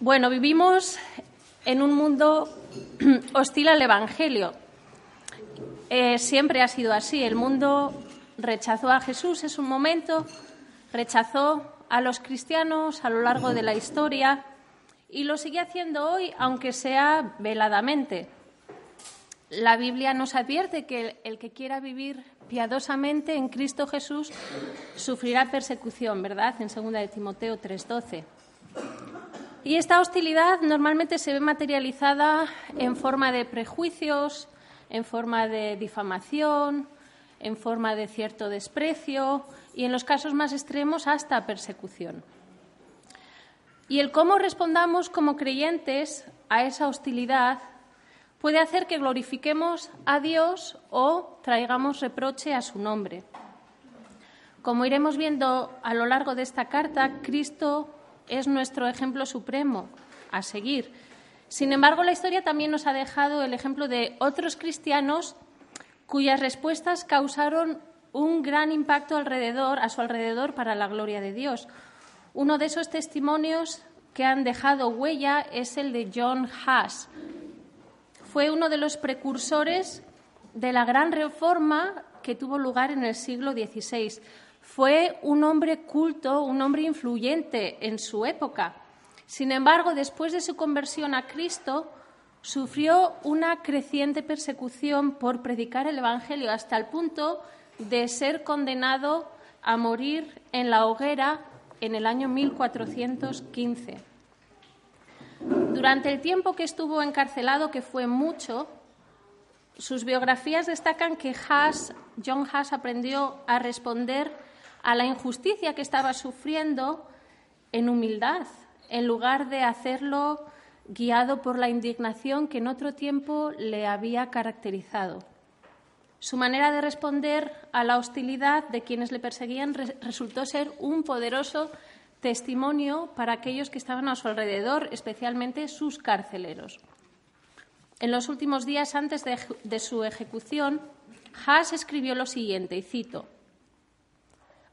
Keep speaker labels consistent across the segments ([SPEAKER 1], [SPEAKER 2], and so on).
[SPEAKER 1] Bueno, vivimos en un mundo hostil al Evangelio. Eh, siempre ha sido así. El mundo rechazó a Jesús en su momento, rechazó a los cristianos a lo largo de la historia y lo sigue haciendo hoy, aunque sea veladamente. La Biblia nos advierte que el que quiera vivir piadosamente en Cristo Jesús sufrirá persecución, ¿verdad? En 2 de Timoteo 3:12. Y esta hostilidad normalmente se ve materializada en forma de prejuicios, en forma de difamación, en forma de cierto desprecio y en los casos más extremos hasta persecución. Y el cómo respondamos como creyentes a esa hostilidad puede hacer que glorifiquemos a Dios o traigamos reproche a su nombre. Como iremos viendo a lo largo de esta carta, Cristo es nuestro ejemplo supremo a seguir. Sin embargo, la historia también nos ha dejado el ejemplo de otros cristianos cuyas respuestas causaron un gran impacto alrededor, a su alrededor para la gloria de Dios. Uno de esos testimonios que han dejado huella es el de John Haas. Fue uno de los precursores de la gran reforma que tuvo lugar en el siglo XVI. Fue un hombre culto, un hombre influyente en su época. Sin embargo, después de su conversión a Cristo, sufrió una creciente persecución por predicar el Evangelio hasta el punto de ser condenado a morir en la hoguera en el año 1415. Durante el tiempo que estuvo encarcelado, que fue mucho, sus biografías destacan que John Haas aprendió a responder a la injusticia que estaba sufriendo en humildad, en lugar de hacerlo guiado por la indignación que en otro tiempo le había caracterizado. Su manera de responder a la hostilidad de quienes le perseguían resultó ser un poderoso testimonio para aquellos que estaban a su alrededor, especialmente sus carceleros. En los últimos días antes de, su ejecución, Haas escribió lo siguiente, y cito,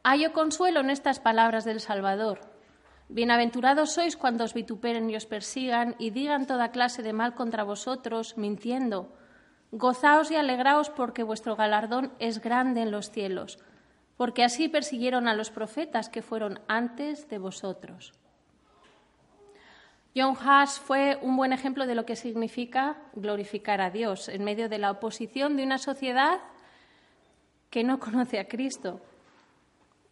[SPEAKER 1] Hallo consuelo en estas palabras del Salvador. Bienaventurados sois cuando os vituperen y os persigan y digan toda clase de mal contra vosotros, mintiendo. Gozaos y alegraos porque vuestro galardón es grande en los cielos, porque así persiguieron a los profetas que fueron antes de vosotros. John Haas fue un buen ejemplo de lo que significa glorificar a Dios en medio de la oposición de una sociedad que no conoce a Cristo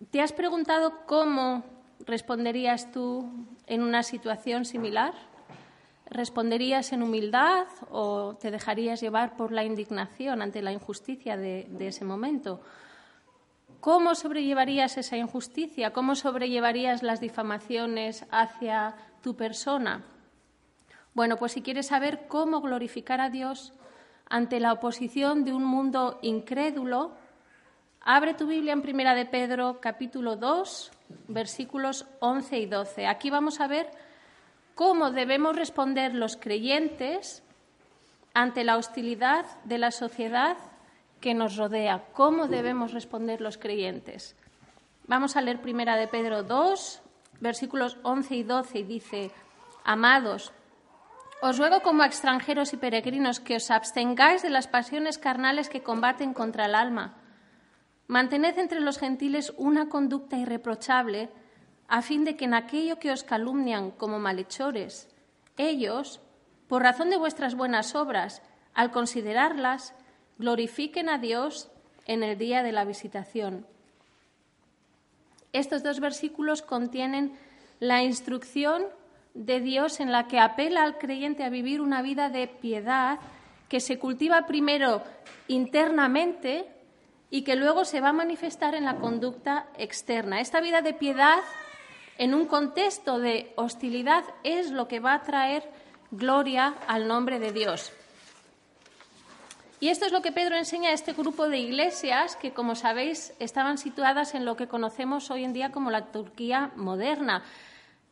[SPEAKER 1] ¿Te has preguntado cómo responderías tú en una situación similar? ¿Responderías en humildad o te dejarías llevar por la indignación ante la injusticia de, ese momento? ¿Cómo sobrellevarías esa injusticia? ¿Cómo sobrellevarías las difamaciones hacia tu persona? Bueno, pues si quieres saber cómo glorificar a Dios ante la oposición de un mundo incrédulo, Abre tu Biblia en Primera de Pedro, capítulo 2, versículos 11 y 12. Aquí vamos a ver cómo debemos responder los creyentes ante la hostilidad de la sociedad que nos rodea. ¿Cómo debemos responder los creyentes? Vamos a leer Primera de Pedro 2, versículos 11 y 12 y dice, Amados, os ruego como extranjeros y peregrinos que os abstengáis de las pasiones carnales que combaten contra el alma Mantened entre los gentiles una conducta irreprochable, a fin de que en aquello que os calumnian como malhechores, ellos, por razón de vuestras buenas obras, al considerarlas, glorifiquen a Dios en el día de la visitación. Estos dos versículos contienen la instrucción de Dios en la que apela al creyente a vivir una vida de piedad que se cultiva primero internamente y que luego se va a manifestar en la conducta externa. Esta vida de piedad en un contexto de hostilidad es lo que va a traer gloria al nombre de Dios. Y esto es lo que Pedro enseña a este grupo de iglesias que, como sabéis, estaban situadas en lo que conocemos hoy en día como la Turquía moderna.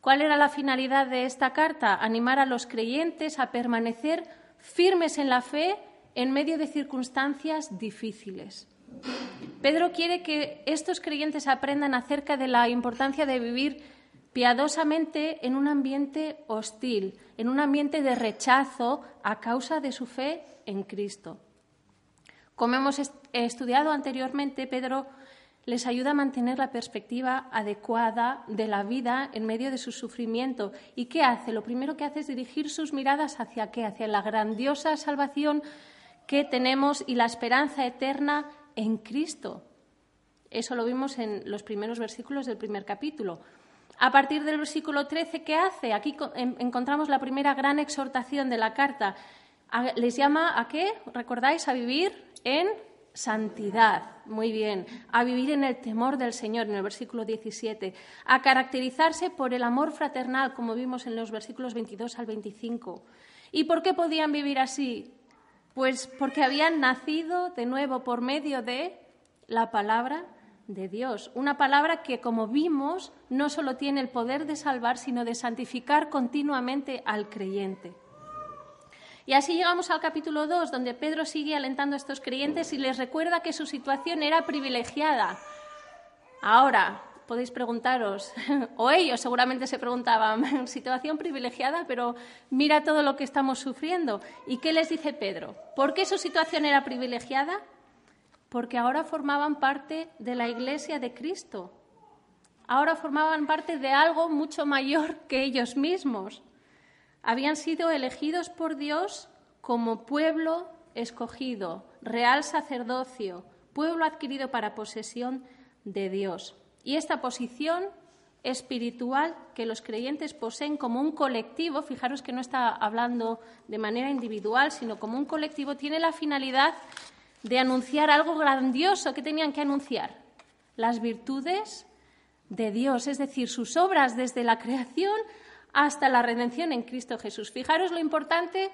[SPEAKER 1] ¿Cuál era la finalidad de esta carta? Animar a los creyentes a permanecer firmes en la fe en medio de circunstancias difíciles. Pedro quiere que estos creyentes aprendan acerca de la importancia de vivir piadosamente en un ambiente hostil, en un ambiente de rechazo a causa de su fe en Cristo. Como hemos estudiado anteriormente, Pedro les ayuda a mantener la perspectiva adecuada de la vida en medio de su sufrimiento. ¿Y qué hace? Lo primero que hace es dirigir sus miradas hacia qué? Hacia la grandiosa salvación que tenemos y la esperanza eterna en Cristo. Eso lo vimos en los primeros versículos del primer capítulo. A partir del versículo 13, ¿qué hace? Aquí encontramos la primera gran exhortación de la carta. Les llama a qué? ¿Recordáis? A vivir en santidad. Muy bien. A vivir en el temor del Señor, en el versículo 17. A caracterizarse por el amor fraternal, como vimos en los versículos 22 al 25. ¿Y por qué podían vivir así? Pues porque habían nacido de nuevo por medio de la palabra de Dios. Una palabra que, como vimos, no solo tiene el poder de salvar, sino de santificar continuamente al creyente. Y así llegamos al capítulo 2, donde Pedro sigue alentando a estos creyentes y les recuerda que su situación era privilegiada. Ahora, podéis preguntaros, o ellos seguramente se preguntaban, situación privilegiada, pero mira todo lo que estamos sufriendo. ¿Y qué les dice Pedro? ¿Por qué su situación era privilegiada? porque ahora formaban parte de la Iglesia de Cristo. Ahora formaban parte de algo mucho mayor que ellos mismos. Habían sido elegidos por Dios como pueblo escogido, real sacerdocio, pueblo adquirido para posesión de Dios. Y esta posición espiritual que los creyentes poseen como un colectivo, fijaros que no está hablando de manera individual, sino como un colectivo, tiene la finalidad de anunciar algo grandioso que tenían que anunciar, las virtudes de Dios, es decir, sus obras desde la creación hasta la redención en Cristo Jesús. Fijaros lo importante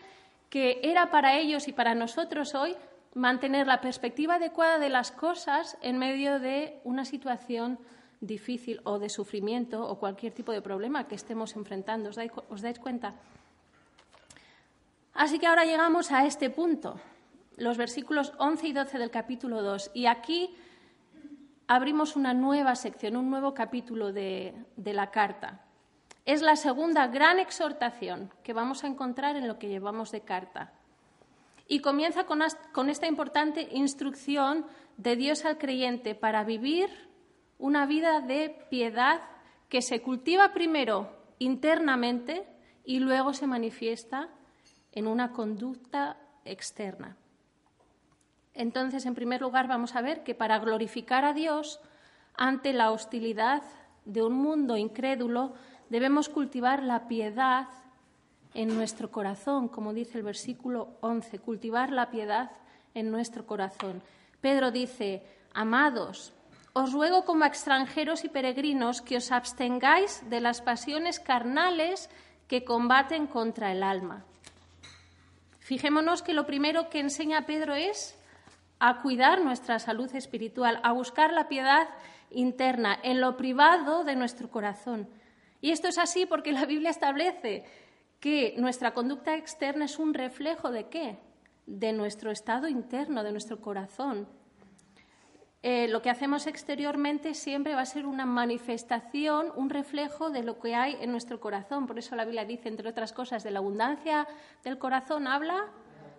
[SPEAKER 1] que era para ellos y para nosotros hoy mantener la perspectiva adecuada de las cosas en medio de una situación difícil o de sufrimiento o cualquier tipo de problema que estemos enfrentando. ¿Os dais, os dais cuenta? Así que ahora llegamos a este punto los versículos 11 y 12 del capítulo 2. Y aquí abrimos una nueva sección, un nuevo capítulo de, la carta. Es la segunda gran exhortación que vamos a encontrar en lo que llevamos de carta. Y comienza con, con esta importante instrucción de Dios al creyente para vivir una vida de piedad que se cultiva primero internamente y luego se manifiesta en una conducta externa. Entonces, en primer lugar, vamos a ver que para glorificar a Dios ante la hostilidad de un mundo incrédulo, debemos cultivar la piedad en nuestro corazón, como dice el versículo 11, cultivar la piedad en nuestro corazón. Pedro dice, amados, os ruego como extranjeros y peregrinos que os abstengáis de las pasiones carnales que combaten contra el alma. Fijémonos que lo primero que enseña Pedro es a cuidar nuestra salud espiritual, a buscar la piedad interna en lo privado de nuestro corazón. Y esto es así porque la Biblia establece que nuestra conducta externa es un reflejo de qué? De nuestro estado interno, de nuestro corazón. Eh, lo que hacemos exteriormente siempre va a ser una manifestación, un reflejo de lo que hay en nuestro corazón. Por eso la Biblia dice, entre otras cosas, de la abundancia del corazón habla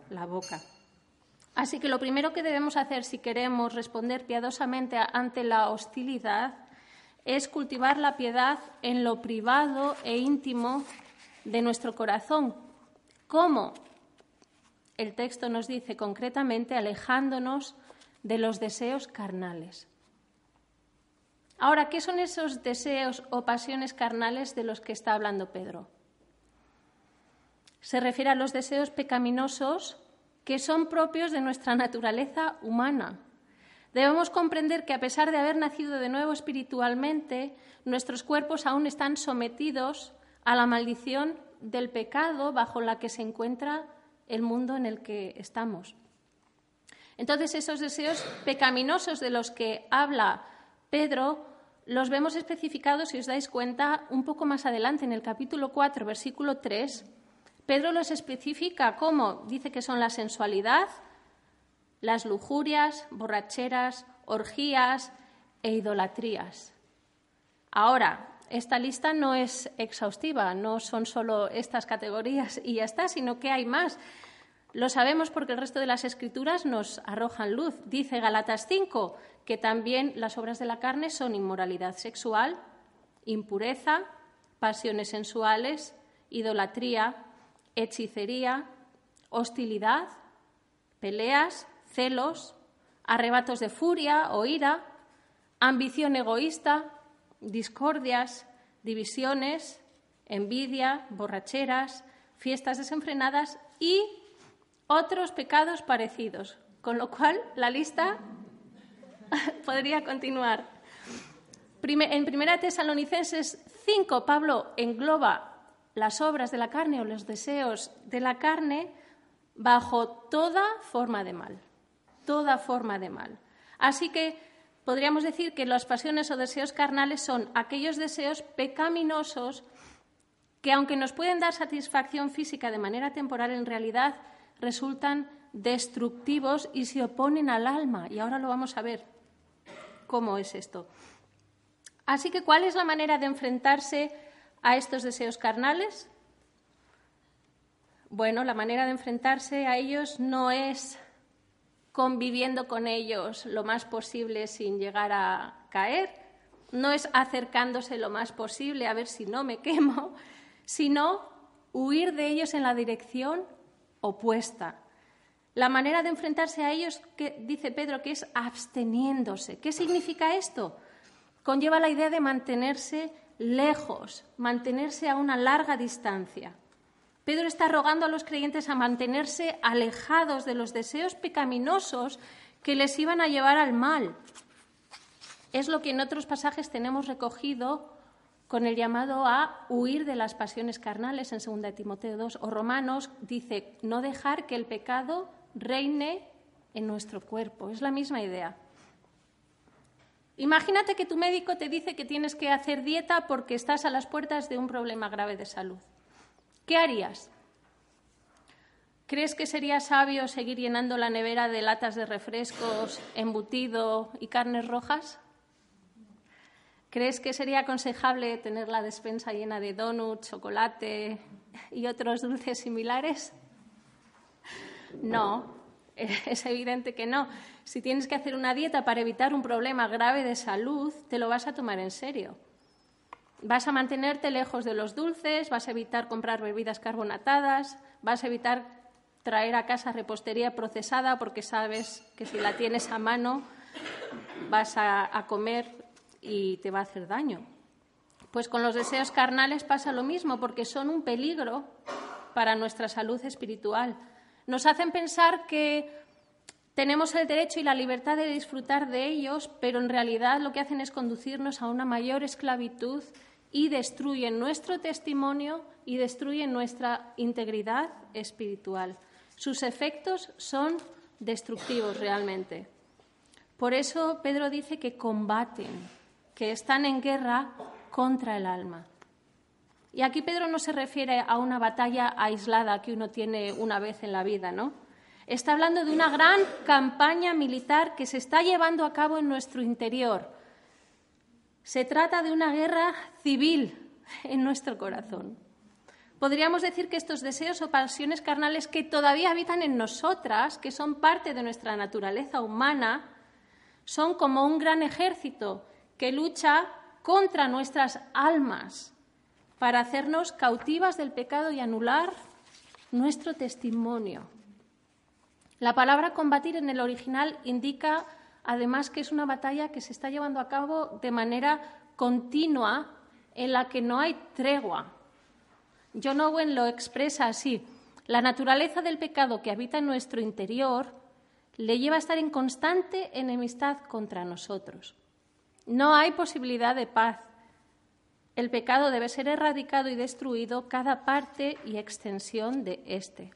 [SPEAKER 1] la boca. Así que lo primero que debemos hacer si queremos responder piadosamente ante la hostilidad es cultivar la piedad en lo privado e íntimo de nuestro corazón. ¿Cómo? El texto nos dice concretamente alejándonos de los deseos carnales. Ahora, ¿qué son esos deseos o pasiones carnales de los que está hablando Pedro? Se refiere a los deseos pecaminosos que son propios de nuestra naturaleza humana. Debemos comprender que a pesar de haber nacido de nuevo espiritualmente, nuestros cuerpos aún están sometidos a la maldición del pecado bajo la que se encuentra el mundo en el que estamos. Entonces, esos deseos pecaminosos de los que habla Pedro los vemos especificados, si os dais cuenta, un poco más adelante, en el capítulo 4, versículo 3, Pedro los especifica como dice que son la sensualidad, las lujurias, borracheras, orgías e idolatrías. Ahora, esta lista no es exhaustiva, no son solo estas categorías y ya está, sino que hay más. Lo sabemos porque el resto de las escrituras nos arrojan luz. Dice Galatas 5 que también las obras de la carne son inmoralidad sexual, impureza, pasiones sensuales, idolatría, hechicería, hostilidad, peleas, celos, arrebatos de furia o ira, ambición egoísta, discordias, divisiones, envidia, borracheras, fiestas desenfrenadas y otros pecados parecidos. Con lo cual, la lista podría continuar. En Primera Tesalonicenses 5, Pablo engloba las obras de la carne o los deseos de la carne bajo toda forma de mal, toda forma de mal. Así que podríamos decir que las pasiones o deseos carnales son aquellos deseos pecaminosos que, aunque nos pueden dar satisfacción física de manera temporal, en realidad resultan destructivos y se oponen al alma. Y ahora lo vamos a ver cómo es esto. Así que, ¿cuál es la manera de enfrentarse a estos deseos carnales? Bueno, la manera de enfrentarse a ellos no es conviviendo con ellos lo más posible sin llegar a caer, no es acercándose lo más posible a ver si no me quemo, sino huir de ellos en la dirección opuesta. La manera de enfrentarse a ellos, que dice Pedro, que es absteniéndose. ¿Qué significa esto? Conlleva la idea de mantenerse lejos, mantenerse a una larga distancia. Pedro está rogando a los creyentes a mantenerse alejados de los deseos pecaminosos que les iban a llevar al mal. Es lo que en otros pasajes tenemos recogido con el llamado a huir de las pasiones carnales en 2 Timoteo 2 o Romanos dice no dejar que el pecado reine en nuestro cuerpo. Es la misma idea. Imagínate que tu médico te dice que tienes que hacer dieta porque estás a las puertas de un problema grave de salud. ¿Qué harías? ¿Crees que sería sabio seguir llenando la nevera de latas de refrescos, embutido y carnes rojas? ¿Crees que sería aconsejable tener la despensa llena de donuts, chocolate y otros dulces similares? No, es evidente que no. Si tienes que hacer una dieta para evitar un problema grave de salud, te lo vas a tomar en serio. Vas a mantenerte lejos de los dulces, vas a evitar comprar bebidas carbonatadas, vas a evitar traer a casa repostería procesada porque sabes que si la tienes a mano vas a, comer y te va a hacer daño. Pues con los deseos carnales pasa lo mismo porque son un peligro para nuestra salud espiritual. Nos hacen pensar que tenemos el derecho y la libertad de disfrutar de ellos, pero en realidad lo que hacen es conducirnos a una mayor esclavitud y destruyen nuestro testimonio y destruyen nuestra integridad espiritual. Sus efectos son destructivos realmente. Por eso Pedro dice que combaten, que están en guerra contra el alma. Y aquí Pedro no se refiere a una batalla aislada que uno tiene una vez en la vida, ¿no? Está hablando de una gran campaña militar que se está llevando a cabo en nuestro interior, se trata de una guerra civil en nuestro corazón. Podríamos decir que estos deseos o pasiones carnales que todavía habitan en nosotras, que son parte de nuestra naturaleza humana, son como un gran ejército que lucha contra nuestras almas para hacernos cautivas del pecado y anular nuestro testimonio. La palabra combatir en el original indica además que es una batalla que se está llevando a cabo de manera continua en la que no hay tregua. John Owen lo expresa así. La naturaleza del pecado que habita en nuestro interior le lleva a estar en constante enemistad contra nosotros. No hay posibilidad de paz. El pecado debe ser erradicado y destruido cada parte y extensión de éste.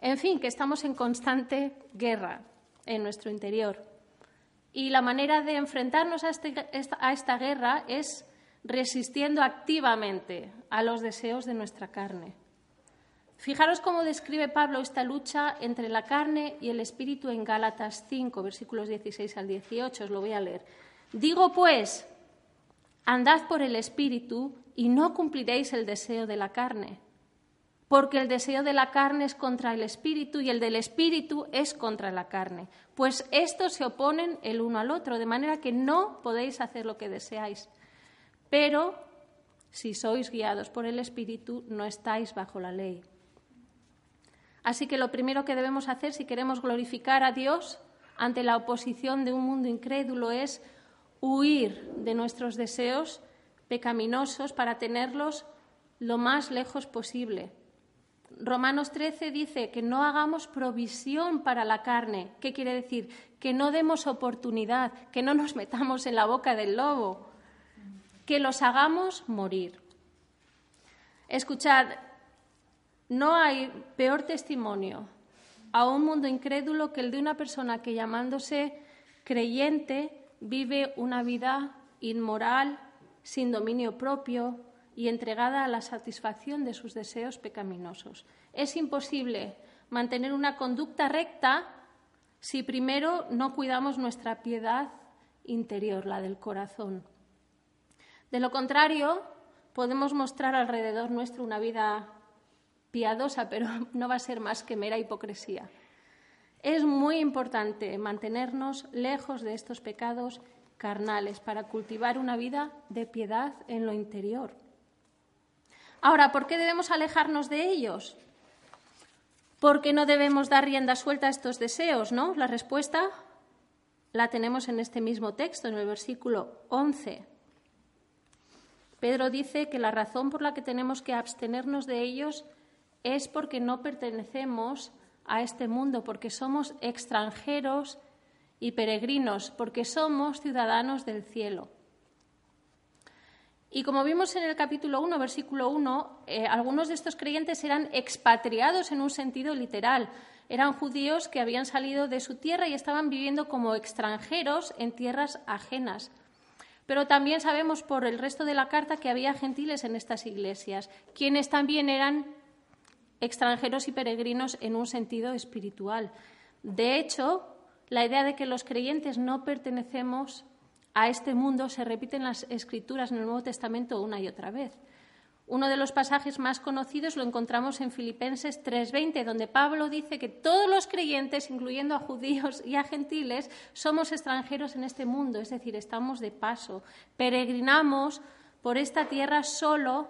[SPEAKER 1] En fin, que estamos en constante guerra en nuestro interior. Y la manera de enfrentarnos a, este, a esta guerra es resistiendo activamente a los deseos de nuestra carne. Fijaros cómo describe Pablo esta lucha entre la carne y el espíritu en Gálatas 5, versículos 16 al 18. Os lo voy a leer. Digo pues, Andad por el Espíritu y no cumpliréis el deseo de la carne, porque el deseo de la carne es contra el Espíritu y el del Espíritu es contra la carne, pues estos se oponen el uno al otro, de manera que no podéis hacer lo que deseáis. Pero si sois guiados por el Espíritu, no estáis bajo la ley. Así que lo primero que debemos hacer si queremos glorificar a Dios ante la oposición de un mundo incrédulo es huir de nuestros deseos pecaminosos para tenerlos lo más lejos posible. Romanos 13 dice que no hagamos provisión para la carne. ¿Qué quiere decir? Que no demos oportunidad, que no nos metamos en la boca del lobo, que los hagamos morir. Escuchad, no hay peor testimonio a un mundo incrédulo que el de una persona que llamándose creyente vive una vida inmoral, sin dominio propio y entregada a la satisfacción de sus deseos pecaminosos. Es imposible mantener una conducta recta si primero no cuidamos nuestra piedad interior, la del corazón. De lo contrario, podemos mostrar alrededor nuestro una vida piadosa, pero no va a ser más que mera hipocresía. Es muy importante mantenernos lejos de estos pecados carnales para cultivar una vida de piedad en lo interior. Ahora, ¿por qué debemos alejarnos de ellos? Porque no debemos dar rienda suelta a estos deseos, ¿no? La respuesta la tenemos en este mismo texto, en el versículo 11. Pedro dice que la razón por la que tenemos que abstenernos de ellos es porque no pertenecemos a este mundo, porque somos extranjeros y peregrinos, porque somos ciudadanos del cielo. Y como vimos en el capítulo 1, versículo 1, eh, algunos de estos creyentes eran expatriados en un sentido literal. Eran judíos que habían salido de su tierra y estaban viviendo como extranjeros en tierras ajenas. Pero también sabemos por el resto de la carta que había gentiles en estas iglesias, quienes también eran extranjeros y peregrinos en un sentido espiritual. De hecho, la idea de que los creyentes no pertenecemos a este mundo se repite en las escrituras en el Nuevo Testamento una y otra vez. Uno de los pasajes más conocidos lo encontramos en Filipenses 3:20, donde Pablo dice que todos los creyentes, incluyendo a judíos y a gentiles, somos extranjeros en este mundo, es decir, estamos de paso, peregrinamos por esta tierra solo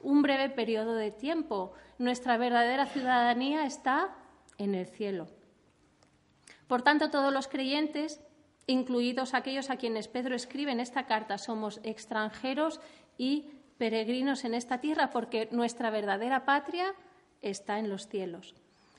[SPEAKER 1] un breve periodo de tiempo. Nuestra verdadera ciudadanía está en el cielo. Por tanto, todos los creyentes, incluidos aquellos a quienes Pedro escribe en esta carta, somos extranjeros y peregrinos en esta tierra porque nuestra verdadera patria está en los cielos.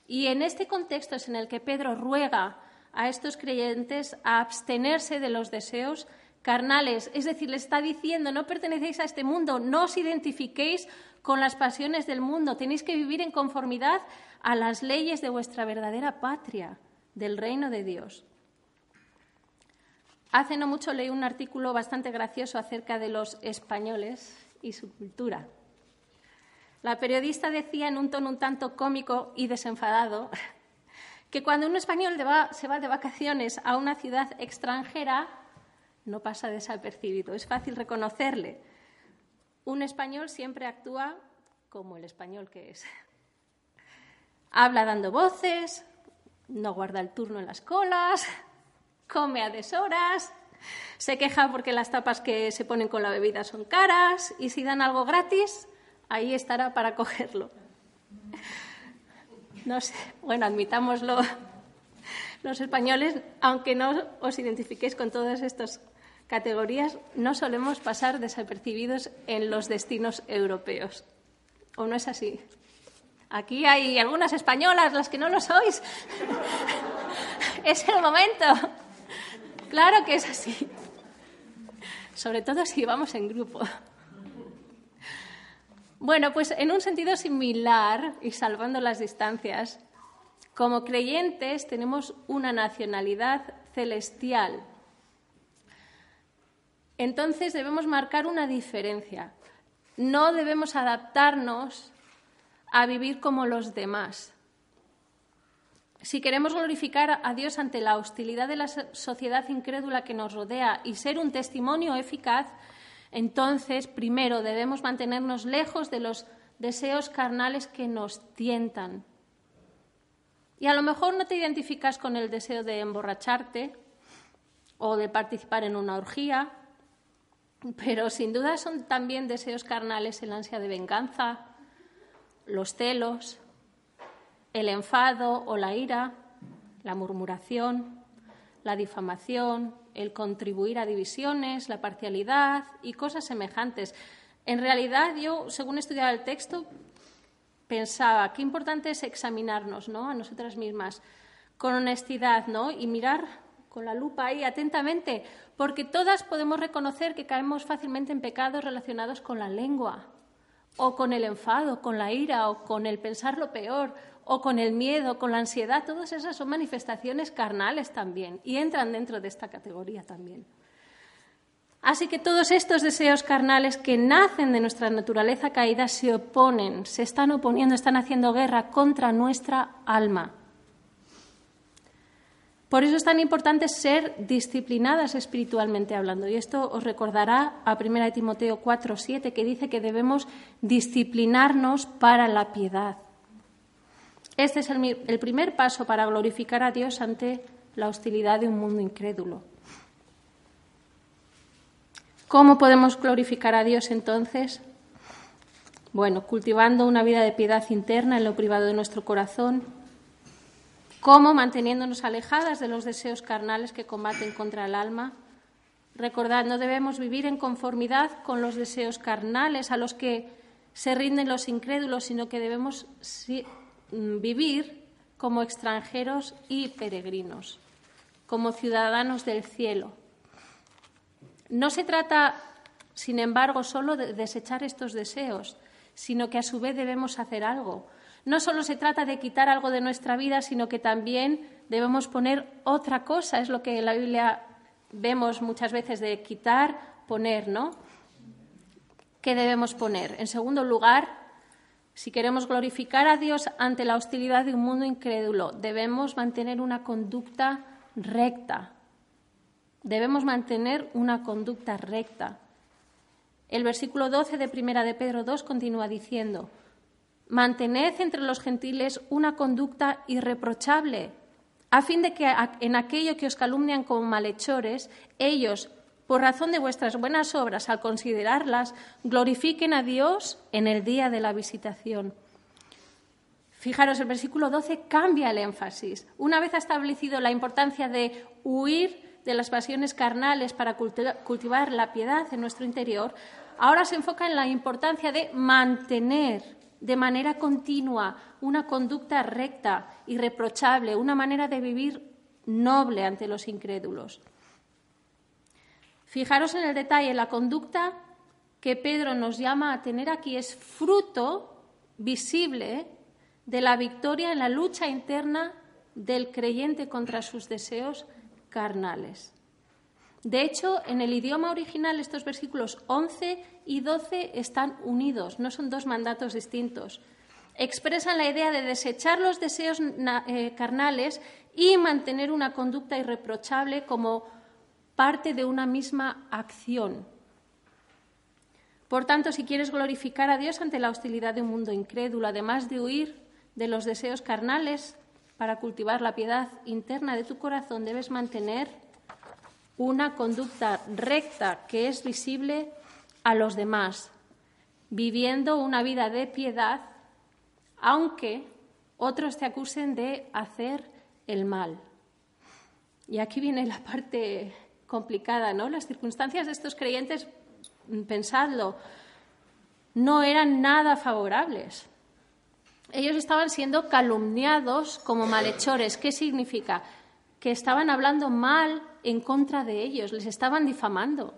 [SPEAKER 1] Y en este contexto es en el que Pedro ruega a estos creyentes a abstenerse de los deseos carnales, es decir, le está diciendo, no pertenecéis a este mundo, no os identifiquéis con las pasiones del mundo, tenéis que vivir en conformidad a las leyes de vuestra verdadera patria, del reino de Dios. Hace no mucho leí un artículo bastante gracioso acerca de los españoles y su cultura. La periodista decía en un tono un tanto cómico y desenfadado que cuando un español se va de vacaciones a una ciudad extranjera, no pasa desapercibido, es fácil reconocerle. Un español siempre actúa como el español que es. Habla dando voces, no guarda el turno en las colas, come a deshoras, se queja porque las tapas que se ponen con la bebida son caras y si dan algo gratis, ahí estará para cogerlo. No sé, bueno, admitámoslo los españoles, aunque no os identifiquéis con todas estas categorías, no solemos pasar desapercibidos en los destinos europeos. ¿O no es así? Aquí hay algunas españolas, las que no lo sois. es el momento. Claro que es así. Sobre todo si vamos en grupo. Bueno, pues en un sentido similar, y salvando las distancias, como creyentes tenemos una nacionalidad celestial. Entonces debemos marcar una diferencia. No debemos adaptarnos a vivir como los demás. Si queremos glorificar a Dios ante la hostilidad de la sociedad incrédula que nos rodea y ser un testimonio eficaz, Entonces, primero debemos mantenernos lejos de los deseos carnales que nos tientan. Y a lo mejor no te identificas con el deseo de emborracharte o de participar en una orgía, pero sin duda son también deseos carnales el ansia de venganza, los celos, el enfado o la ira, la murmuración, la difamación, el contribuir a divisiones, la parcialidad y cosas semejantes. En realidad, yo, según estudiaba el texto, pensaba qué importante es examinarnos ¿no? a nosotras mismas con honestidad ¿no? y mirar con la lupa ahí atentamente, porque todas podemos reconocer que caemos fácilmente en pecados relacionados con la lengua, o con el enfado, con la ira, o con el pensar lo peor, o con el miedo, con la ansiedad, todas esas son manifestaciones carnales también y entran dentro de esta categoría también. Así que todos estos deseos carnales que nacen de nuestra naturaleza caída se oponen, se están oponiendo, están haciendo guerra contra nuestra alma. Por eso es tan importante ser disciplinadas espiritualmente hablando. Y esto os recordará a 1 Timoteo 4, 7, que dice que debemos disciplinarnos para la piedad. Este es el, el primer paso para glorificar a Dios ante la hostilidad de un mundo incrédulo. ¿Cómo podemos glorificar a Dios entonces? Bueno, cultivando una vida de piedad interna en lo privado de nuestro corazón, ¿Cómo? Manteniéndonos alejadas de los deseos carnales que combaten contra el alma. Recordad, no debemos vivir en conformidad con los deseos carnales a los que se rinden los incrédulos, sino que debemos mm, vivir como extranjeros y peregrinos, como ciudadanos del cielo. No se trata, sin embargo, solo de desechar estos deseos, sino que a su vez debemos hacer algo no solo se trata de quitar algo de nuestra vida, sino que también debemos poner otra cosa. Es lo que en la Biblia vemos muchas veces de quitar, poner, ¿no? ¿Qué debemos poner? En segundo lugar, si queremos glorificar a Dios ante la hostilidad de un mundo incrédulo, debemos mantener una conducta recta. Debemos mantener una conducta recta. El versículo 12 de Primera de Pedro 2 continúa diciendo: Mantened entre los gentiles una conducta irreprochable, a fin de que en aquello que os calumnian como malhechores, ellos, por razón de vuestras buenas obras, al considerarlas, glorifiquen a Dios en el día de la visitación. Fijaros, el versículo 12 cambia el énfasis. Una vez establecido la importancia de huir de las pasiones carnales para cultivar la piedad en nuestro interior, ahora se enfoca en la importancia de mantener de manera continua una conducta recta, irreprochable, una manera de vivir noble ante los incrédulos. Fijaros en el detalle, la conducta que Pedro nos llama a tener aquí es fruto visible de la victoria en la lucha interna del creyente contra sus deseos carnales. De hecho, en el idioma original estos versículos 11 y 12 están unidos, no son dos mandatos distintos. Expresan la idea de desechar los deseos eh, carnales y mantener una conducta irreprochable como parte de una misma acción. Por tanto, si quieres glorificar a Dios ante la hostilidad de un mundo incrédulo, además de huir de los deseos carnales para cultivar la piedad interna de tu corazón, debes mantener una conducta recta que es visible a los demás, viviendo una vida de piedad, aunque otros te acusen de hacer el mal. Y aquí viene la parte complicada, ¿no? Las circunstancias de estos creyentes, pensadlo, no eran nada favorables. Ellos estaban siendo calumniados como malhechores. ¿Qué significa? Que estaban hablando mal en contra de ellos, les estaban difamando.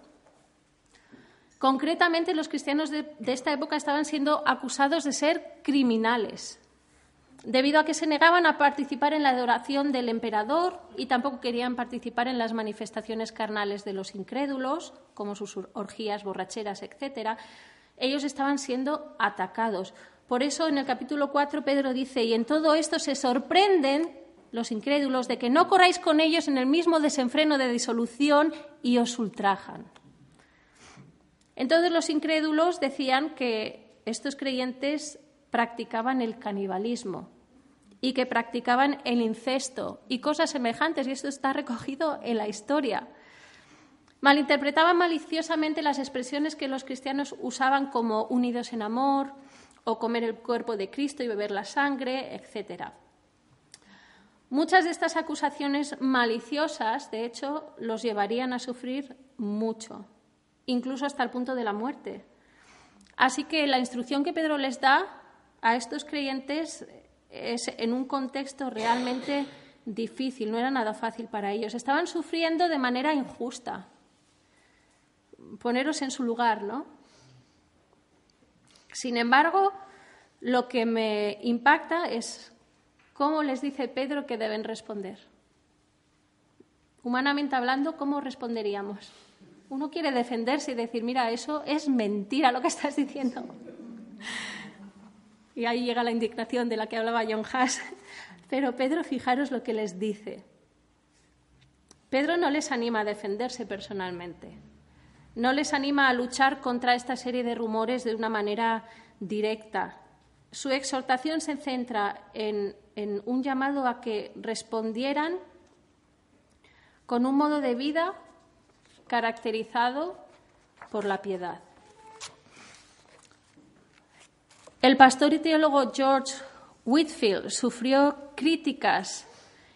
[SPEAKER 1] Concretamente, los cristianos de, esta época estaban siendo acusados de ser criminales, debido a que se negaban a participar en la adoración del emperador y tampoco querían participar en las manifestaciones carnales de los incrédulos, como sus orgías, borracheras, etc. Ellos estaban siendo atacados. Por eso, en el capítulo 4, Pedro dice, y en todo esto se sorprenden los incrédulos, de que no corráis con ellos en el mismo desenfreno de disolución y os ultrajan. Entonces los incrédulos decían que estos creyentes practicaban el canibalismo y que practicaban el incesto y cosas semejantes, y esto está recogido en la historia. Malinterpretaban maliciosamente las expresiones que los cristianos usaban como unidos en amor o comer el cuerpo de Cristo y beber la sangre, etc. Muchas de estas acusaciones maliciosas, de hecho, los llevarían a sufrir mucho, incluso hasta el punto de la muerte. Así que la instrucción que Pedro les da a estos creyentes es en un contexto realmente difícil, no era nada fácil para ellos. Estaban sufriendo de manera injusta. Poneros en su lugar, ¿no? Sin embargo, lo que me impacta es cómo les dice Pedro que deben responder. Humanamente hablando, ¿cómo responderíamos? Uno quiere defenderse y decir, mira, eso es mentira lo que estás diciendo. Y ahí llega la indignación de la que hablaba John Haas. Pero Pedro, fijaros lo que les dice. Pedro no les anima a defenderse personalmente. No les anima a luchar contra esta serie de rumores de una manera directa. Su exhortación se centra en, un llamado a que respondieran con un modo de vida caracterizado por la piedad. El pastor y teólogo George Whitfield sufrió críticas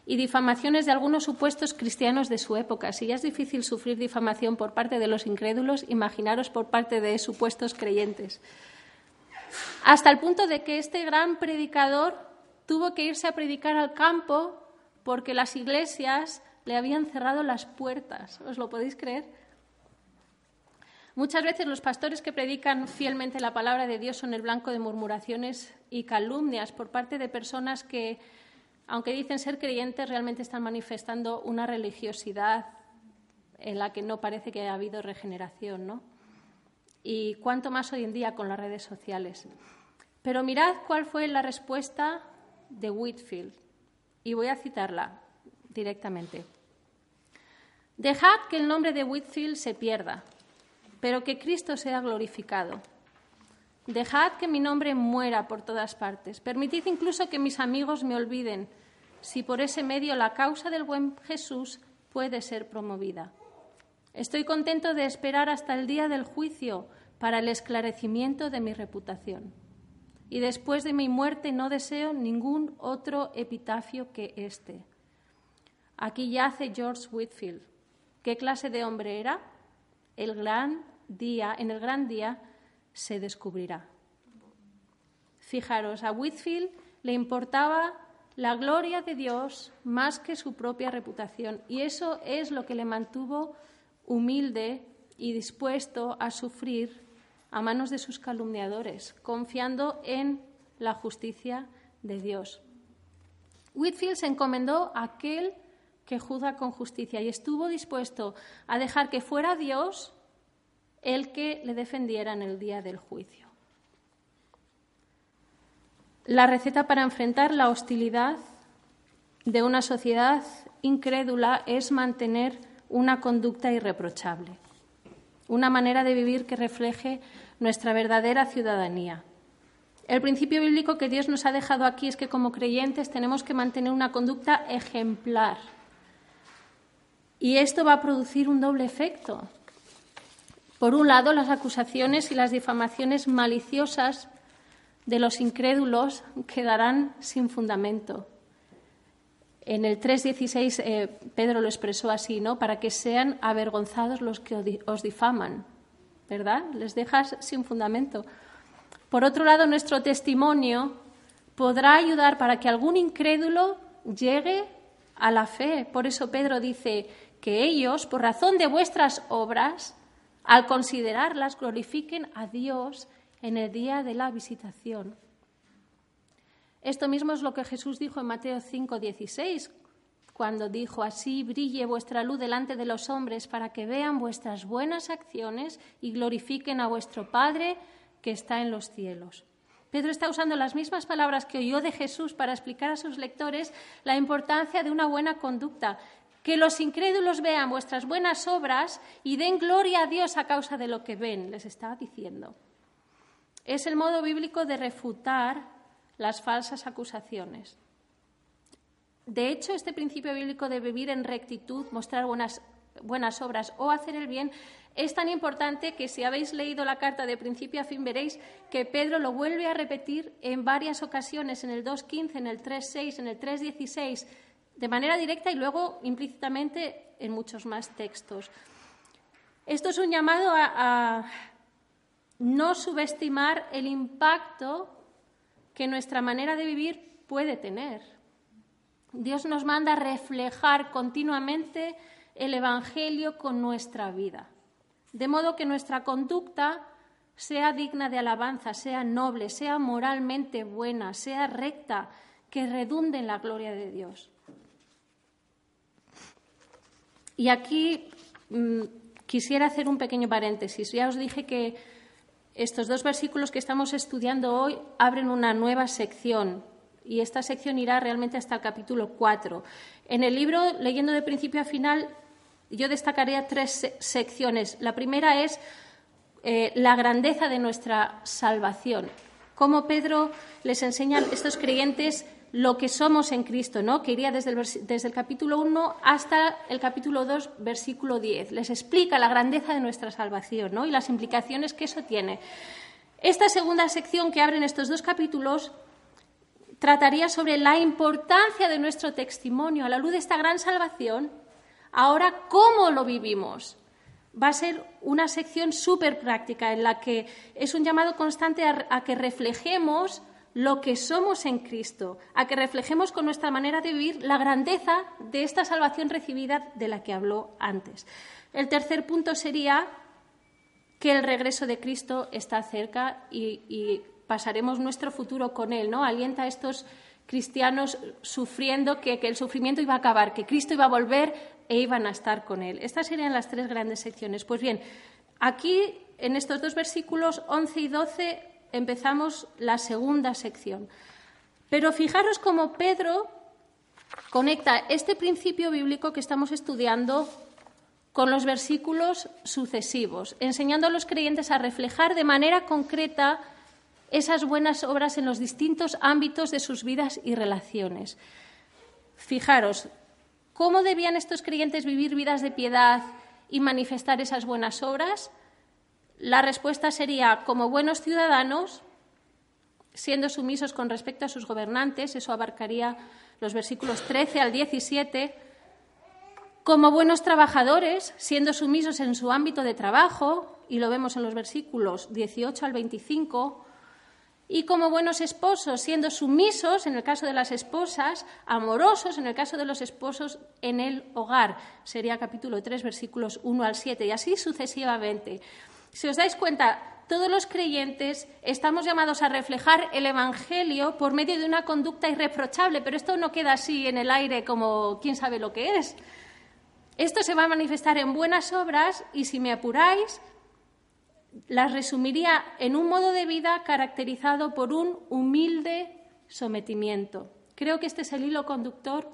[SPEAKER 1] y difamaciones de algunos supuestos cristianos de su época. Si ya es difícil sufrir difamación por parte de los incrédulos, imaginaros por parte de supuestos creyentes. Hasta el punto de que este gran predicador tuvo que irse a predicar al campo porque las iglesias le habían cerrado las puertas. ¿Os lo podéis creer? Muchas veces los pastores que predican fielmente la palabra de Dios son el blanco de murmuraciones y calumnias por parte de personas que, aunque dicen ser creyentes, realmente están manifestando una religiosidad en la que no parece que haya habido regeneración, ¿no? Y cuánto más hoy en día con las redes sociales. Pero mirad cuál fue la respuesta de Whitfield, y voy a citarla directamente. Dejad que el nombre de Whitfield se pierda, pero que Cristo sea glorificado. Dejad que mi nombre muera por todas partes. Permitid incluso que mis amigos me olviden, si por ese medio la causa del buen Jesús puede ser promovida. Estoy contento de esperar hasta el día del juicio para el esclarecimiento de mi reputación. Y después de mi muerte no deseo ningún otro epitafio que este. Aquí yace George Whitfield. ¿Qué clase de hombre era? el gran día, en el gran día se descubrirá. Fijaros, a Whitfield le importaba la gloria de Dios más que su propia reputación y eso es lo que le mantuvo humilde y dispuesto a sufrir a manos de sus calumniadores, confiando en la justicia de Dios. Whitfield se encomendó a aquel que juzga con justicia y estuvo dispuesto a dejar que fuera Dios el que le defendiera en el día del juicio. La receta para enfrentar la hostilidad de una sociedad incrédula es mantener una conducta irreprochable, una manera de vivir que refleje nuestra verdadera ciudadanía. El principio bíblico que Dios nos ha dejado aquí es que como creyentes tenemos que mantener una conducta ejemplar y esto va a producir un doble efecto. Por un lado, las acusaciones y las difamaciones maliciosas de los incrédulos quedarán sin fundamento. En el 3.16 eh, Pedro lo expresó así, ¿no? Para que sean avergonzados los que os difaman, ¿verdad? Les dejas sin fundamento. Por otro lado, nuestro testimonio podrá ayudar para que algún incrédulo llegue a la fe. Por eso Pedro dice, que ellos, por razón de vuestras obras, al considerarlas, glorifiquen a Dios en el día de la visitación. Esto mismo es lo que Jesús dijo en Mateo 5, 16, cuando dijo, así brille vuestra luz delante de los hombres para que vean vuestras buenas acciones y glorifiquen a vuestro Padre que está en los cielos. Pedro está usando las mismas palabras que oyó de Jesús para explicar a sus lectores la importancia de una buena conducta, que los incrédulos vean vuestras buenas obras y den gloria a Dios a causa de lo que ven, les está diciendo. Es el modo bíblico de refutar las falsas acusaciones. De hecho, este principio bíblico de vivir en rectitud, mostrar buenas, buenas obras o hacer el bien es tan importante que si habéis leído la carta de principio a fin veréis que Pedro lo vuelve a repetir en varias ocasiones, en el 2.15, en el 3.6, en el 3.16, de manera directa y luego implícitamente en muchos más textos. Esto es un llamado a, a no subestimar el impacto que nuestra manera de vivir puede tener. Dios nos manda a reflejar continuamente el Evangelio con nuestra vida de modo que nuestra conducta sea digna de alabanza, sea noble, sea moralmente buena, sea recta, que redunde en la gloria de Dios. Y aquí mm, quisiera hacer un pequeño paréntesis. Ya os dije que estos dos versículos que estamos estudiando hoy abren una nueva sección y esta sección irá realmente hasta el capítulo 4. En el libro, leyendo de principio a final, yo destacaría tres secciones. La primera es eh, la grandeza de nuestra salvación. Cómo Pedro les enseña a estos creyentes lo que somos en Cristo, ¿no? que iría desde el, desde el capítulo 1 hasta el capítulo 2, versículo 10. Les explica la grandeza de nuestra salvación ¿no? y las implicaciones que eso tiene. Esta segunda sección que abren estos dos capítulos trataría sobre la importancia de nuestro testimonio a la luz de esta gran salvación Ahora, ¿cómo lo vivimos? Va a ser una sección súper práctica en la que es un llamado constante a, que reflejemos lo que somos en Cristo, a que reflejemos con nuestra manera de vivir la grandeza de esta salvación recibida de la que habló antes. El tercer punto sería que el regreso de Cristo está cerca y, pasaremos nuestro futuro con Él, ¿no? Alienta a estos cristianos sufriendo que, que, el sufrimiento iba a acabar, que Cristo iba a volver e iban a estar con él. Estas serían las tres grandes secciones. Pues bien, aquí en estos dos versículos 11 y 12 empezamos la segunda sección. Pero fijaros cómo Pedro conecta este principio bíblico que estamos estudiando con los versículos sucesivos, enseñando a los creyentes a reflejar de manera concreta esas buenas obras en los distintos ámbitos de sus vidas y relaciones. Fijaros, ¿Cómo debían estos creyentes vivir vidas de piedad y manifestar esas buenas obras? La respuesta sería, como buenos ciudadanos, siendo sumisos con respecto a sus gobernantes, eso abarcaría los versículos 13 al 17, como buenos trabajadores, siendo sumisos en su ámbito de trabajo, y lo vemos en los versículos 18 al 25, y como buenos esposos, siendo sumisos en el caso de las esposas, amorosos en el caso de los esposos en el hogar. Sería capítulo 3, versículos 1 al 7, y así sucesivamente. Si os dais cuenta, todos los creyentes estamos llamados a reflejar el Evangelio por medio de una conducta irreprochable, pero esto no queda así en el aire como quién sabe lo que es. Esto se va a manifestar en buenas obras y, si me apuráis, las resumiría en un modo de vida caracterizado por un humilde sometimiento. Creo que este es el hilo conductor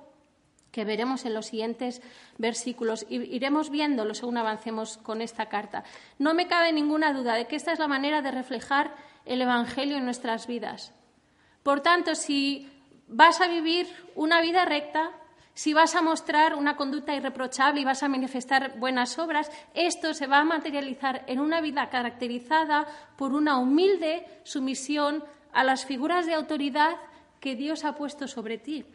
[SPEAKER 1] que veremos en los siguientes versículos iremos viéndolo según avancemos con esta carta. No me cabe ninguna duda de que esta es la manera de reflejar el Evangelio en nuestras vidas. Por tanto, si vas a vivir una vida recta, si vas a mostrar una conducta irreprochable y vas a manifestar buenas obras, esto se va a materializar en una vida caracterizada por una humilde sumisión a las figuras de autoridad que Dios ha puesto sobre ti.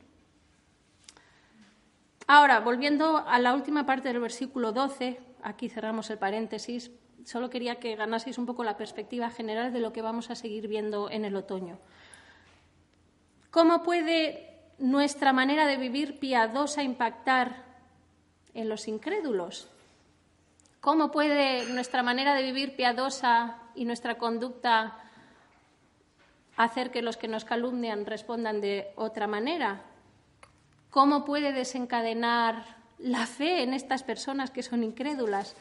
[SPEAKER 1] Ahora, volviendo a la última parte del versículo 12, aquí cerramos el paréntesis, solo quería que ganaseis un poco la perspectiva general de lo que vamos a seguir viendo en el otoño. ¿Cómo puede nuestra manera de vivir piadosa impactar en los incrédulos? ¿Cómo puede nuestra manera de vivir piadosa y nuestra conducta hacer que los que nos calumnian respondan de otra manera? ¿Cómo puede desencadenar la fe en estas personas que son incrédulas?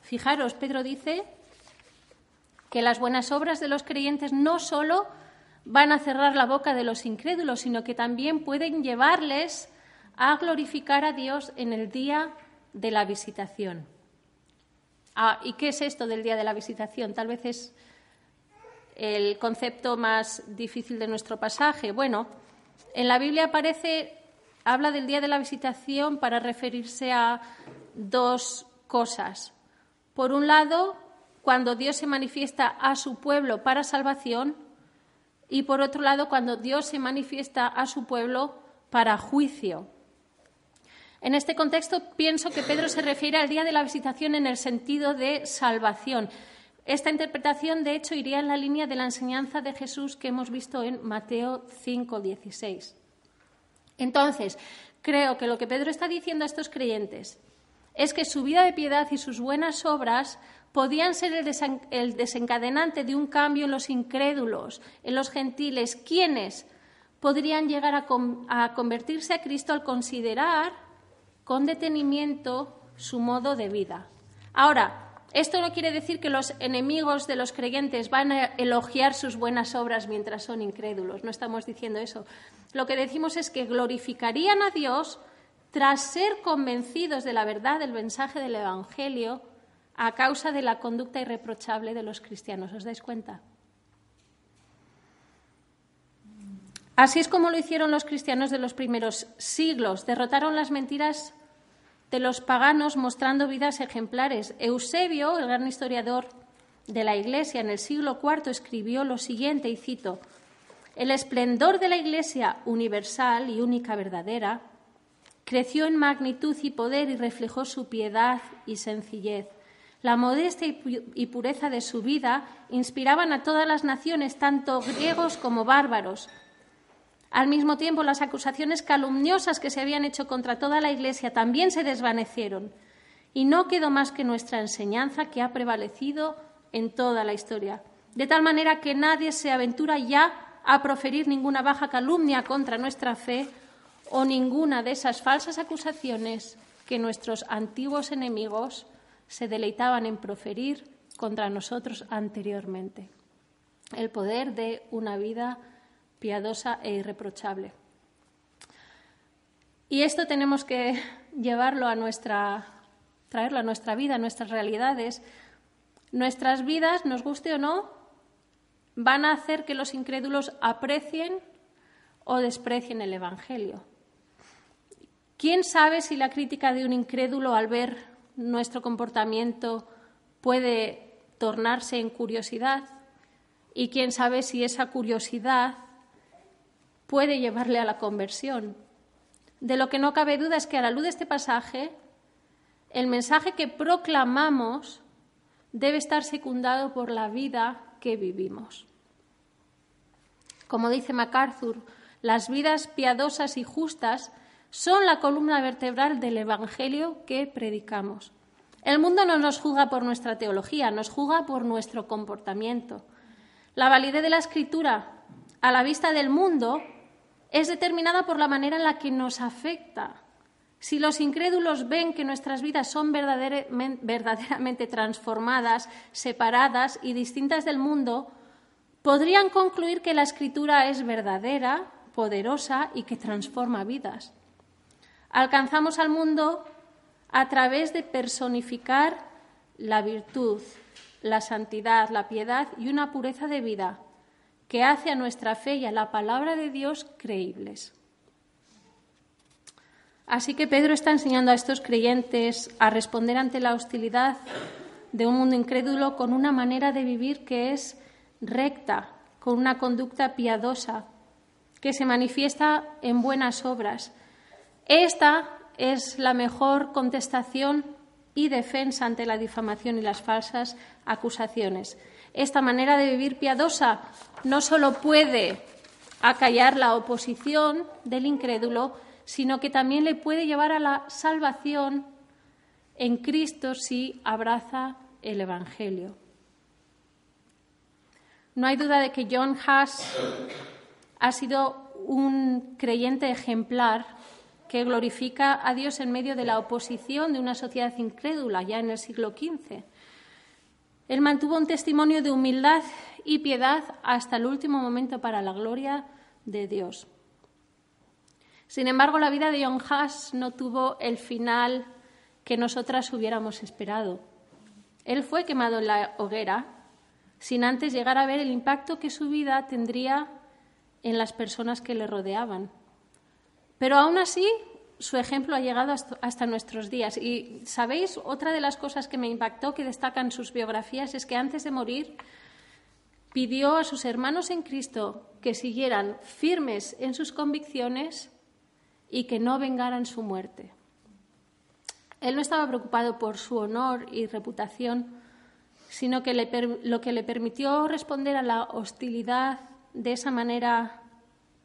[SPEAKER 1] Fijaros, Pedro dice que las buenas obras de los creyentes no solo van a cerrar la boca de los incrédulos, sino que también pueden llevarles a glorificar a Dios en el día de la visitación. Ah, ¿Y qué es esto del día de la visitación? Tal vez es el concepto más difícil de nuestro pasaje. Bueno, en la Biblia aparece, habla del día de la visitación para referirse a dos cosas. Por un lado, cuando Dios se manifiesta a su pueblo para salvación y por otro lado, cuando Dios se manifiesta a su pueblo para juicio. En este contexto pienso que Pedro se refiere al día de la visitación en el sentido de salvación. Esta interpretación, de hecho, iría en la línea de la enseñanza de Jesús que hemos visto en Mateo 5:16. Entonces, creo que lo que Pedro está diciendo a estos creyentes es que su vida de piedad y sus buenas obras podían ser el, desencadenante de un cambio en los incrédulos, en los gentiles, quienes podrían llegar a convertirse a Cristo al considerar con detenimiento su modo de vida. Ahora, esto no quiere decir que los enemigos de los creyentes van a elogiar sus buenas obras mientras son incrédulos. No estamos diciendo eso. Lo que decimos es que glorificarían a Dios tras ser convencidos de la verdad del mensaje del Evangelio a causa de la conducta irreprochable de los cristianos. ¿Os dais cuenta? Así es como lo hicieron los cristianos de los primeros siglos. Derrotaron las mentiras de los paganos mostrando vidas ejemplares. Eusebio, el gran historiador de la Iglesia en el siglo IV, escribió lo siguiente, y cito, El esplendor de la Iglesia universal y única verdadera creció en magnitud y poder y reflejó su piedad y sencillez. La modestia y pureza de su vida inspiraban a todas las naciones, tanto griegos como bárbaros. Al mismo tiempo, las acusaciones calumniosas que se habían hecho contra toda la Iglesia también se desvanecieron y no quedó más que nuestra enseñanza que ha prevalecido en toda la historia. De tal manera que nadie se aventura ya a proferir ninguna baja calumnia contra nuestra fe o ninguna de esas falsas acusaciones que nuestros antiguos enemigos se deleitaban en proferir contra nosotros anteriormente. El poder de una vida piadosa e irreprochable. Y esto tenemos que llevarlo a nuestra, traerlo a nuestra vida, a nuestras realidades. Nuestras vidas, nos guste o no, van a hacer que los incrédulos aprecien o desprecien el Evangelio. ¿Quién sabe si la crítica de un incrédulo al ver nuestro comportamiento puede tornarse en curiosidad? ¿Y quién sabe si esa curiosidad puede llevarle a la conversión. De lo que no cabe duda es que a la luz de este pasaje, el mensaje que proclamamos debe estar secundado por la vida que vivimos. Como dice MacArthur, las vidas piadosas y justas son la columna vertebral del Evangelio que predicamos. El mundo no nos juzga por nuestra teología, nos juzga por nuestro comportamiento. La validez de la escritura a la vista del mundo es determinada por la manera en la que nos afecta. Si los incrédulos ven que nuestras vidas son verdaderamente transformadas, separadas y distintas del mundo, podrían concluir que la escritura es verdadera, poderosa y que transforma vidas. Alcanzamos al mundo a través de personificar la virtud, la santidad, la piedad y una pureza de vida que hace a nuestra fe y a la palabra de Dios creíbles. Así que Pedro está enseñando a estos creyentes a responder ante la hostilidad de un mundo incrédulo con una manera de vivir que es recta, con una conducta piadosa, que se manifiesta en buenas obras. Esta es la mejor contestación y defensa ante la difamación y las falsas acusaciones. Esta manera de vivir piadosa no solo puede acallar la oposición del incrédulo, sino que también le puede llevar a la salvación en Cristo si abraza el Evangelio. No hay duda de que John Haas ha sido un creyente ejemplar que glorifica a Dios en medio de la oposición de una sociedad incrédula ya en el siglo XV. Él mantuvo un testimonio de humildad y piedad hasta el último momento para la gloria de Dios. Sin embargo, la vida de John Haas no tuvo el final que nosotras hubiéramos esperado. Él fue quemado en la hoguera sin antes llegar a ver el impacto que su vida tendría en las personas que le rodeaban. Pero aún así, su ejemplo ha llegado hasta nuestros días. Y, ¿sabéis? Otra de las cosas que me impactó, que destacan sus biografías, es que antes de morir pidió a sus hermanos en Cristo que siguieran firmes en sus convicciones y que no vengaran su muerte. Él no estaba preocupado por su honor y reputación, sino que lo que le permitió responder a la hostilidad de esa manera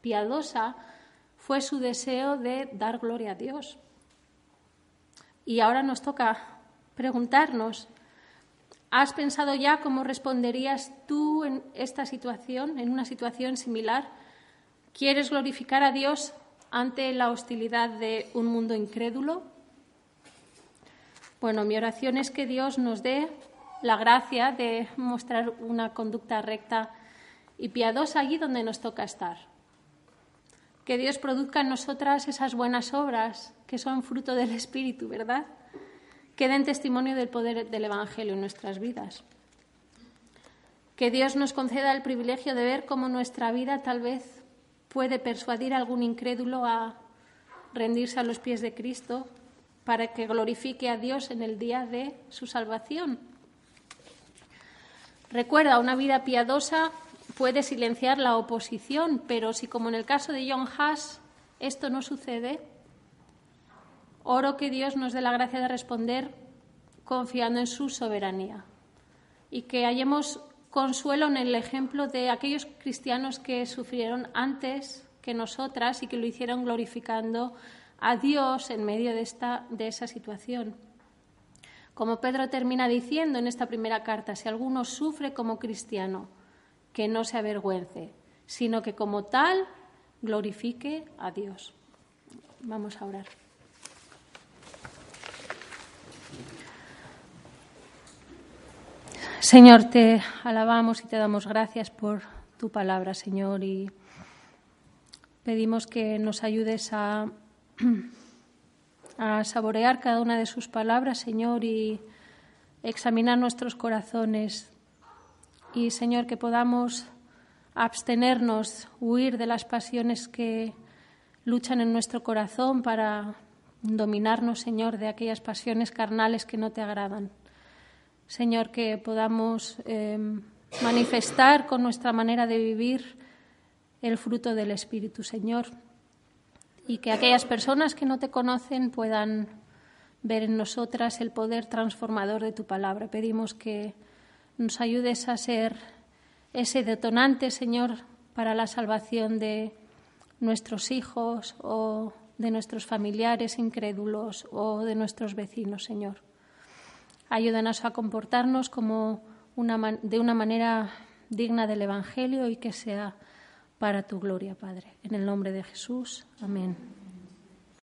[SPEAKER 1] piadosa fue su deseo de dar gloria a Dios. Y ahora nos toca preguntarnos, ¿has pensado ya cómo responderías tú en esta situación, en una situación similar? ¿Quieres glorificar a Dios ante la hostilidad de un mundo incrédulo? Bueno, mi oración es que Dios nos dé la gracia de mostrar una conducta recta y piadosa allí donde nos toca estar que Dios produzca en nosotras esas buenas obras que son fruto del Espíritu, ¿verdad? Que den testimonio del poder del Evangelio en nuestras vidas. Que Dios nos conceda el privilegio de ver cómo nuestra vida tal vez puede persuadir a algún incrédulo a rendirse a los pies de Cristo para que glorifique a Dios en el día de su salvación. Recuerda, una vida piadosa puede silenciar la oposición, pero si como en el caso de John Haas esto no sucede, oro que Dios nos dé la gracia de responder confiando en su soberanía y que hallemos consuelo en el ejemplo de aquellos cristianos que sufrieron antes que nosotras y que lo hicieron glorificando a Dios en medio de, esta, de esa situación. Como Pedro termina diciendo en esta primera carta, si alguno sufre como cristiano, que no se avergüence, sino que como tal glorifique a Dios. Vamos a orar. Señor, te alabamos y te damos gracias por tu palabra, Señor, y pedimos que nos ayudes a, a saborear cada una de sus palabras, Señor, y examinar nuestros corazones y Señor, que podamos abstenernos, huir de las pasiones que luchan en nuestro corazón para dominarnos, Señor, de aquellas pasiones carnales que no te agradan. Señor, que podamos em, manifestar con nuestra manera de vivir el fruto del Espíritu, Señor, y que aquellas personas que no te conocen puedan ver en nosotras el poder transformador de tu palabra. Pedimos que nos ayudes a ser ese detonante, Señor, para la salvación de nuestros hijos o de nuestros familiares incrédulos o de nuestros vecinos, Señor. Ayúdanos a comportarnos como una, de una manera digna del Evangelio y que sea para tu gloria, Padre. En el nombre de Jesús. Amén.